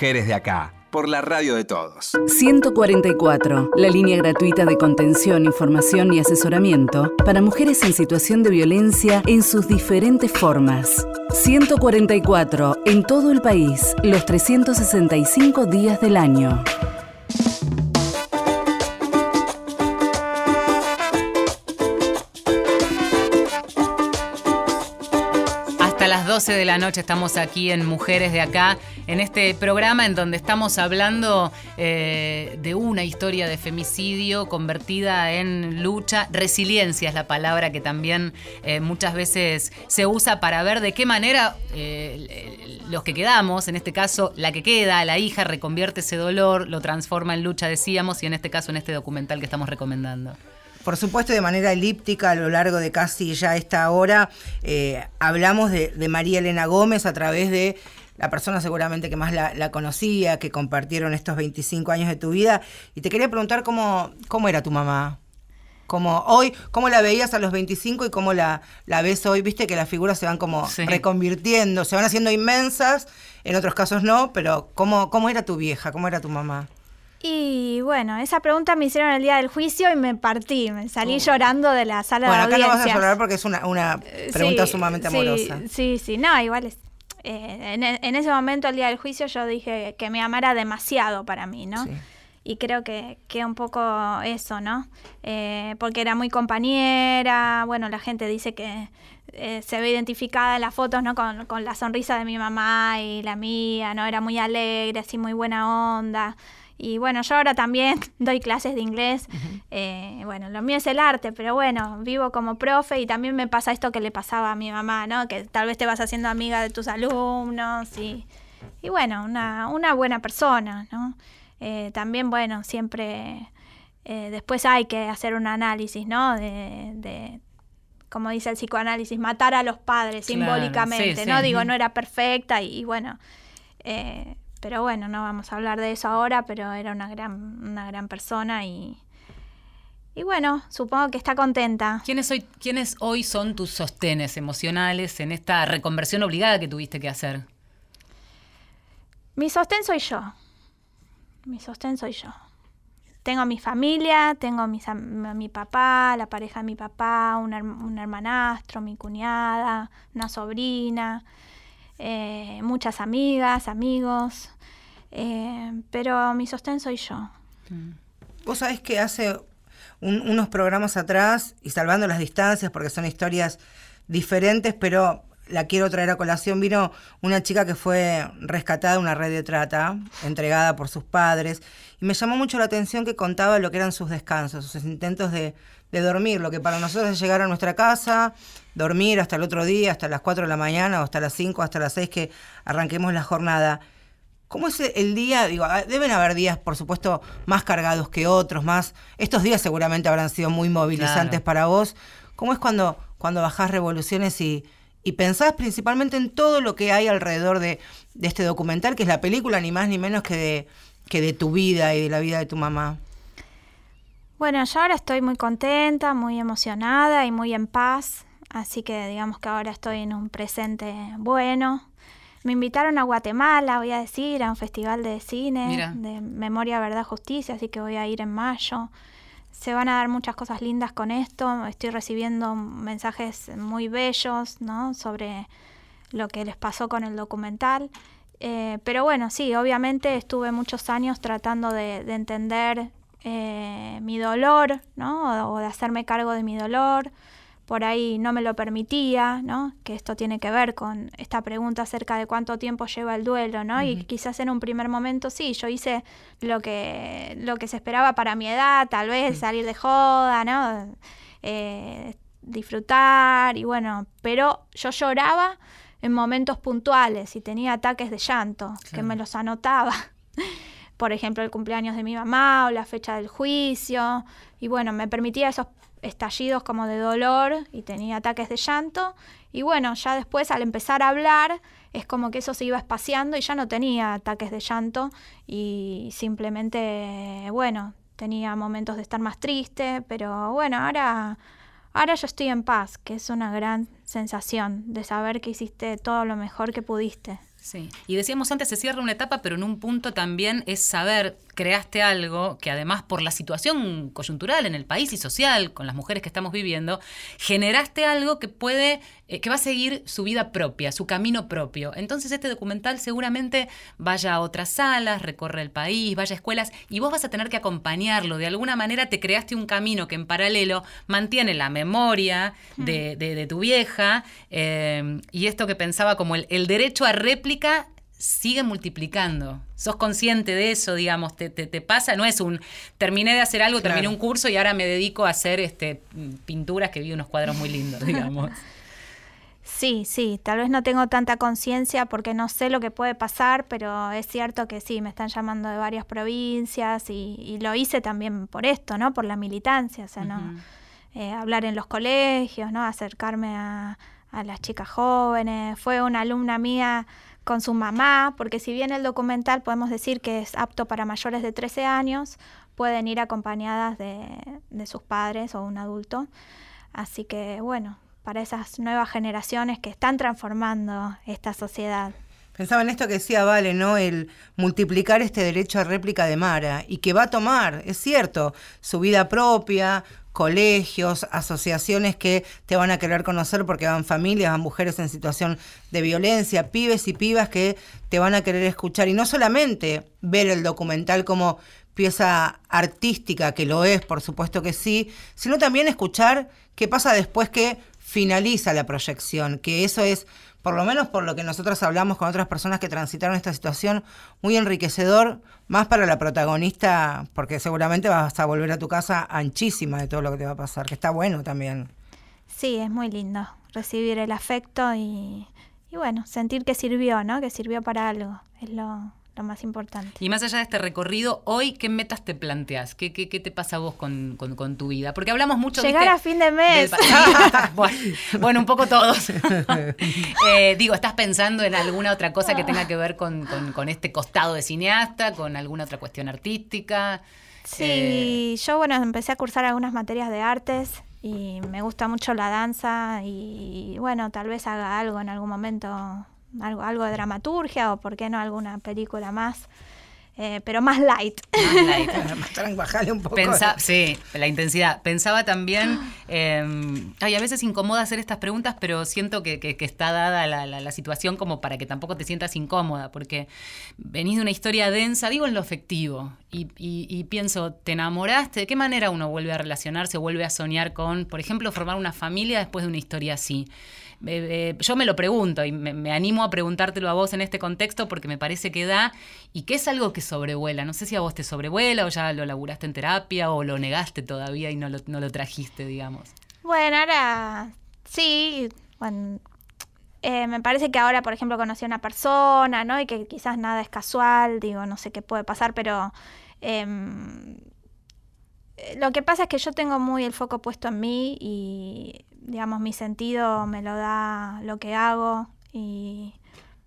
Mujeres de acá, por la radio de todos. 144, la línea gratuita de contención, información y asesoramiento para mujeres en situación de violencia en sus diferentes formas. 144, en todo el país, los 365 días del año. 12 de la noche estamos aquí en Mujeres de Acá, en este programa en donde estamos hablando eh, de una historia de femicidio convertida en lucha. Resiliencia es la palabra que también eh, muchas veces se usa para ver de qué manera eh, los que quedamos, en este caso la que queda, la hija, reconvierte ese dolor, lo transforma en lucha, decíamos, y en este caso en este documental que estamos recomendando. Por supuesto, de manera elíptica a lo largo de casi ya esta hora, eh, hablamos de, de María Elena Gómez a través de la persona seguramente que más la, la conocía, que compartieron estos 25 años de tu vida. Y te quería preguntar cómo, cómo era tu mamá. Como hoy, cómo la veías a los 25 y cómo la, la ves hoy. Viste que las figuras se van como Sí. reconvirtiendo, se van haciendo inmensas, en otros casos no, pero ¿cómo, ¿cómo era tu vieja? ¿Cómo era tu mamá? Y bueno, esa pregunta me hicieron el día del juicio y me partí, me salí llorando de la sala Bueno, de acá no vas a audiencias. llorar porque es una, una Eh, pregunta sí, sumamente sí, amorosa. Sí, sí, no, igual es. eh, en, en ese momento, el día del juicio, yo dije que mi mamá era demasiado para mí, ¿no? Sí. Y creo que, que un poco eso, ¿no? Eh, porque era muy compañera, bueno, la gente dice que eh, se ve identificada en las fotos, ¿no? Con, con la sonrisa de mi mamá y la mía, ¿no? Era muy alegre, así muy buena onda. Y bueno, yo ahora también doy clases de inglés. Eh, bueno, lo mío es el arte, pero bueno, vivo como profe y también me pasa esto que le pasaba a mi mamá, ¿no? Que tal vez te vas haciendo amiga de tus alumnos y, y bueno, una, una buena persona, ¿no? Eh, también, bueno, siempre eh, después hay que hacer un análisis, ¿no? De, de, como dice el psicoanálisis, matar a los padres Claro, simbólicamente, sí, sí. ¿no? Digo, no era perfecta y, y bueno, eh, pero bueno, no vamos a hablar de eso ahora, pero era una gran, una gran persona y, y bueno, supongo que está contenta. ¿Quiénes hoy, ¿Quiénes hoy son tus sostenes emocionales en esta reconversión obligada que tuviste que hacer? Mi sostén soy yo. Mi sostén soy yo. Tengo mi familia, tengo mis a mi papá, la pareja de mi papá, un, un hermanastro, mi cuñada, una sobrina, eh, muchas amigas, amigos. eh, pero mi sostén soy yo. Vos sabés que hace un- unos programas atrás, y salvando las distancias porque son historias diferentes, pero la quiero traer a colación, vino una chica que fue rescatada de una red de trata, entregada por sus padres, y me llamó mucho la atención que contaba lo que eran sus descansos, sus intentos de, de dormir, lo que para nosotros es llegar a nuestra casa, dormir hasta el otro día, hasta las 4 de la mañana, o hasta las 5, hasta las 6 que arranquemos la jornada. ¿Cómo es el día? Digo, ah, deben haber días, por supuesto, más cargados que otros, más. Estos días seguramente habrán sido muy movilizantes Claro. para vos. ¿Cómo es cuando, cuando bajás revoluciones y, y pensás principalmente en todo lo que hay alrededor de, de este documental, que es la película, ni más ni menos que de, que de tu vida y de la vida de tu mamá? Bueno, yo ahora estoy muy contenta, muy emocionada y muy en paz, así que digamos que ahora estoy en un presente bueno. Me invitaron a Guatemala, voy a decir, a un festival de cine, Mira. de Memoria, Verdad, Justicia, así que voy a ir en mayo. Se van a dar muchas cosas lindas con esto, estoy recibiendo mensajes muy bellos, ¿no? Sobre lo que les pasó con el documental. Eh, pero bueno, sí, obviamente estuve muchos años tratando de, de entender eh, mi dolor, ¿no? O de hacerme cargo de mi dolor. Por ahí no me lo permitía, ¿no? Que esto tiene que ver con esta pregunta acerca de cuánto tiempo lleva el duelo, ¿no? Y quizás en un primer momento sí, yo hice lo que, lo que se esperaba para mi edad, tal vez salir de joda, ¿no? Eh, disfrutar y bueno, pero yo lloraba en momentos puntuales y tenía ataques de llanto que me los anotaba. Por ejemplo, el cumpleaños de mi mamá o la fecha del juicio. Y bueno, me permitía esos estallidos como de dolor y tenía ataques de llanto. Y bueno, ya después al empezar a hablar es como que eso se iba espaciando y ya no tenía ataques de llanto y simplemente, bueno, tenía momentos de estar más triste, pero bueno, ahora, ahora yo estoy en paz, que es una gran sensación de saber que hiciste todo lo mejor que pudiste. Sí, y decíamos antes, se cierra una etapa, pero en un punto también es saber, creaste algo que además por la situación coyuntural en el país y social, con las mujeres que estamos viviendo, generaste algo que puede, eh, que va a seguir su vida propia, su camino propio. Entonces este documental seguramente vaya a otras salas, recorre el país, vaya a escuelas, y vos vas a tener que acompañarlo. De alguna manera te creaste un camino que en paralelo mantiene la memoria de, de- de tu vieja, eh, y esto que pensaba como el, el derecho a réplica sigue multiplicando. Sos consciente de eso, digamos, te, te- te pasa, no es un terminé de hacer algo, terminé un curso y ahora me dedico a hacer este pinturas que vi unos cuadros muy lindos, digamos. Sí, sí, tal vez no tengo tanta conciencia porque no sé lo que puede pasar, pero es cierto que sí, me están llamando de varias provincias y, y lo hice también por esto, ¿no? Por la militancia, o sea, no eh, hablar en los colegios, ¿no? Acercarme a, a las chicas jóvenes. Fue una alumna mía con su mamá, porque si bien el documental podemos decir que es apto para mayores de 13 años, pueden ir acompañadas de, de sus padres o un adulto. Así que bueno, para esas nuevas generaciones que están transformando esta sociedad. Pensaba en esto que decía Vale, ¿no? El multiplicar este derecho a réplica de Mara y que va a tomar, es cierto, su vida propia, colegios, asociaciones que te van a querer conocer porque van familias, van mujeres en situación de violencia, pibes y pibas que te van a querer escuchar y no solamente ver el documental como pieza artística, que lo es, por supuesto que sí, sino también escuchar qué pasa después que finaliza la proyección, que eso es, por lo menos por lo que nosotros hablamos con otras personas que transitaron esta situación, muy enriquecedor, más para la protagonista, porque seguramente vas a volver a tu casa anchísima de todo lo que te va a pasar, que está bueno también. Sí, es muy lindo recibir el afecto y, y bueno, sentir que sirvió, ¿no? Que sirvió para algo, es lo, lo más importante. Y más allá de este recorrido, hoy, ¿qué metas te planteas? ¿Qué, qué, qué te pasa a vos con, con- con tu vida? Porque hablamos mucho Llegar ¿viste? a fin de mes. del bueno, un poco todos. Eh, digo, ¿estás pensando en alguna otra cosa que tenga que ver con, con- este costado de cineasta, con alguna otra cuestión artística? Eh, Sí, yo bueno, empecé a cursar algunas materias de artes y me gusta mucho la danza y bueno, tal vez haga algo en algún momento, algo, algo de dramaturgia o por qué no alguna película más, eh, pero más light. más light. Bajale un poco. Pensa- sí, la intensidad. Pensaba también, eh, ay, a veces incomoda hacer estas preguntas, pero siento que, que- que está dada la, la- la situación como para que tampoco te sientas incómoda, porque venís de una historia densa, digo en lo afectivo, y, y- y pienso, ¿te enamoraste? ¿De qué manera uno vuelve a relacionarse, vuelve a soñar con, por ejemplo, formar una familia después de una historia así? Eh, eh, yo me lo pregunto y me, me animo a preguntártelo a vos en este contexto porque me parece que da y que es algo que sobrevuela. No sé si a vos te sobrevuela o ya lo laburaste en terapia o lo negaste todavía y no lo, no lo trajiste, digamos. Bueno, ahora sí, bueno, eh, me parece que ahora, por ejemplo, conocí a una persona, ¿no? Y que quizás nada es casual, digo, no sé qué puede pasar, pero em, lo que pasa es que yo tengo muy el foco puesto en mí y, digamos, mi sentido me lo da lo que hago y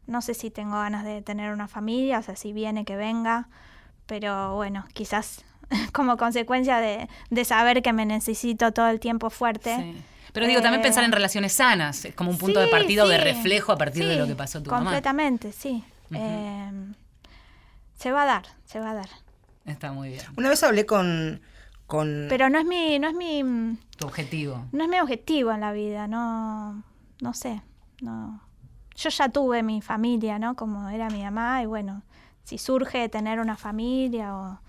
no sé si tengo ganas de tener una familia, o sea, si viene que venga, pero bueno, quizás como consecuencia de, de saber que me necesito todo el tiempo fuerte. Sí. Pero digo, también Eh, pensar en relaciones sanas, es como un punto de Sí, partido, de sí, reflejo a partir de lo que pasó tu mamá. Completamente, sí. Eh, se va a dar, se va a dar. Está muy bien. Una vez hablé con... con Pero no es mi, no es mi, no Tu objetivo. es mi objetivo en la vida, no, no sé, no. Yo ya tuve mi familia, ¿no? Como era mi mamá y bueno, si surge tener una familia o,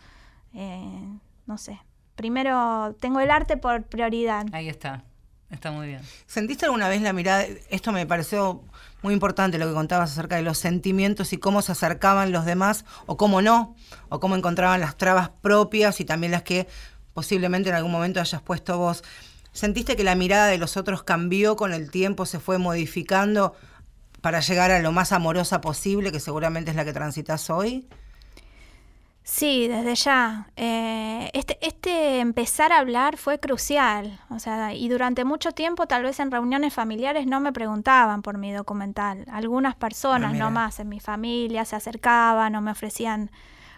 eh, no sé. Primero tengo el arte por prioridad. Ahí está. Está muy bien. ¿Sentiste alguna vez la mirada? Esto me pareció muy importante lo que contabas acerca de los sentimientos y cómo se acercaban los demás o cómo no, o cómo encontraban las trabas propias y también las que posiblemente en algún momento hayas puesto vos. ¿Sentiste que la mirada de los otros cambió con el tiempo, se fue modificando para llegar a lo más amorosa posible, que seguramente es la que transitas hoy? Sí, desde ya. Eh, este, este empezar a hablar fue crucial. O sea, y durante mucho tiempo, tal vez en reuniones familiares, no me preguntaban por mi documental. Algunas personas Ah, mira. nomás en mi familia se acercaban o me ofrecían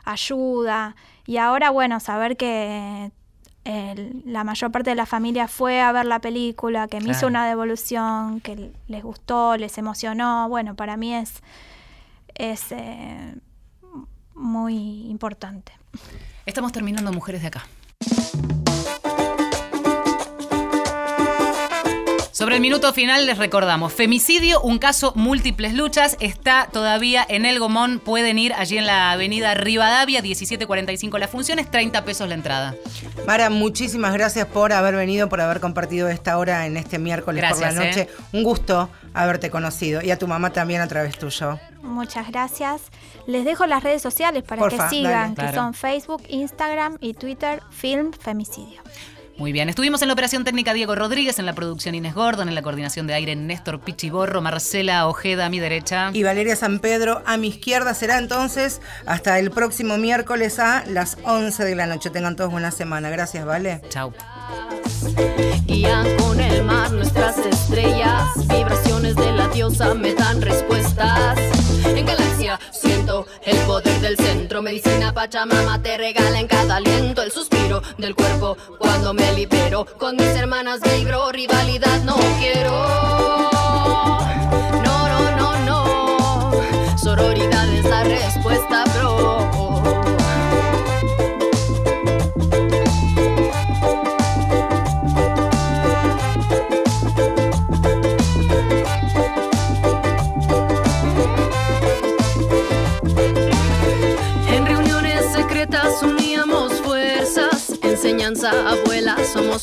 ayuda. Y ahora, bueno, saber que el- la mayor parte de la familia fue a ver la película, que me hizo una devolución, que les gustó, les emocionó. Bueno, para mí es, es eh, muy importante. Estamos terminando Mujeres de Acá. Sobre el minuto final les recordamos, femicidio, un caso, múltiples luchas, está todavía en El Gomón, pueden ir allí en la avenida Rivadavia, 1745 la función, es 30 pesos la entrada. Mara, muchísimas gracias por haber venido, por haber compartido esta hora en este miércoles Gracias, por la noche. eh. Un gusto haberte conocido y a tu mamá también a través tuyo. Muchas gracias. Les dejo las redes sociales para Porfa, que dale. sigan, que son Facebook, Instagram y Twitter, Film Femicidio. Muy bien, estuvimos en la operación técnica Diego Rodríguez, en la producción Inés Gordon, en la coordinación de aire Néstor Pichiborro, Marcela Ojeda a mi derecha. Y Valeria San Pedro a mi izquierda será entonces hasta el próximo miércoles a las 11 de la noche. Tengan todos buena semana. Gracias, ¿vale? Chau. Guían con el mar nuestras estrellas. Vibraciones de la diosa me dan respuestas. En galaxia el poder del centro. Medicina Pachamama te regala en cada aliento el suspiro del cuerpo cuando me libero. Con mis hermanas vibro, rivalidad no quiero. No, no, no, no. Sororidad es la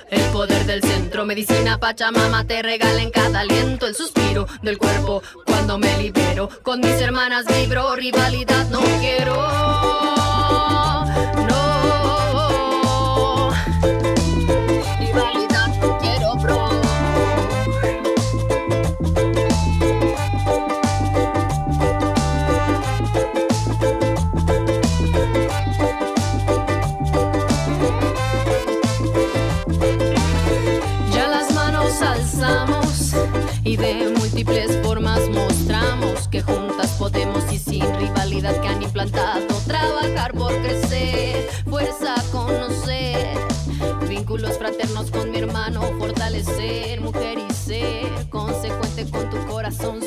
el poder del centro. Medicina Pachamama te regala en cada aliento el suspiro del cuerpo cuando me libero. Con mis hermanas vibro, rivalidad no quiero. No. Múltiples formas mostramos que juntas podemos y sin rivalidad que han implantado trabajar por crecer, fuerza conocer, vínculos fraternos con mi hermano, fortalecer, mujer y ser, consecuente con tu corazón